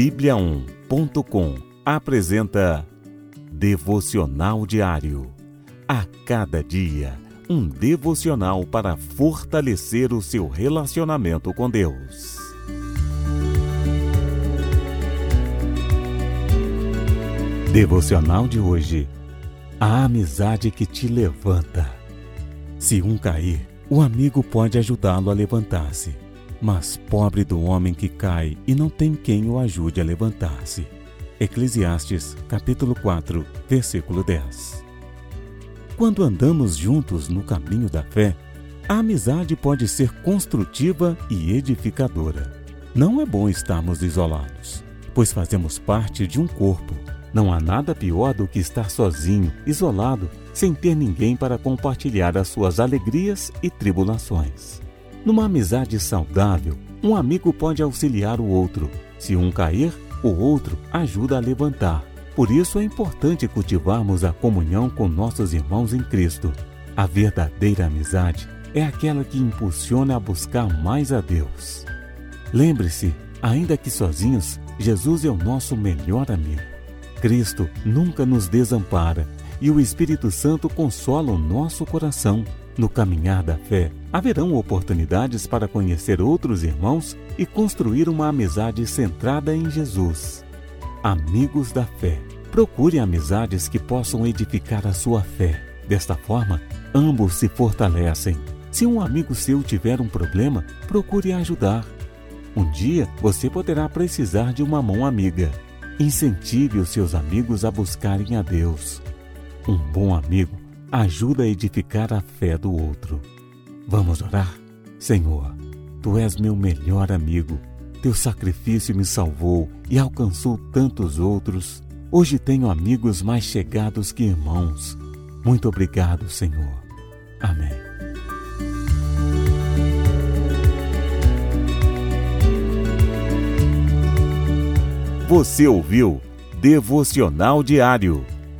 Bíblia1.com apresenta Devocional Diário. A cada dia, um devocional para fortalecer o seu relacionamento com Deus. Devocional de hoje. A amizade que te levanta. Se um cair, o amigo pode ajudá-lo a levantar-se mas pobre do homem que cai e não tem quem o ajude a levantar-se. Eclesiastes, capítulo 4, versículo 10. Quando andamos juntos no caminho da fé, a amizade pode ser construtiva e edificadora. Não é bom estarmos isolados, pois fazemos parte de um corpo. Não há nada pior do que estar sozinho, isolado, sem ter ninguém para compartilhar as suas alegrias e tribulações. Numa amizade saudável, um amigo pode auxiliar o outro. Se um cair, o outro ajuda a levantar. Por isso é importante cultivarmos a comunhão com nossos irmãos em Cristo. A verdadeira amizade é aquela que impulsiona a buscar mais a Deus. Lembre-se, ainda que sozinhos, Jesus é o nosso melhor amigo. Cristo nunca nos desampara e o Espírito Santo consola o nosso coração. No caminhar da fé, haverão oportunidades para conhecer outros irmãos e construir uma amizade centrada em Jesus. Amigos da fé. Procure amizades que possam edificar a sua fé. Desta forma, ambos se fortalecem. Se um amigo seu tiver um problema, procure ajudar. Um dia você poderá precisar de uma mão amiga. Incentive os seus amigos a buscarem a Deus. Um bom amigo ajuda a edificar a fé do outro. Vamos orar? Senhor, Tu és meu melhor amigo. Teu sacrifício me salvou e alcançou tantos outros. Hoje tenho amigos mais chegados que irmãos. Muito obrigado, Senhor. Amém. Você ouviu Devocional Diário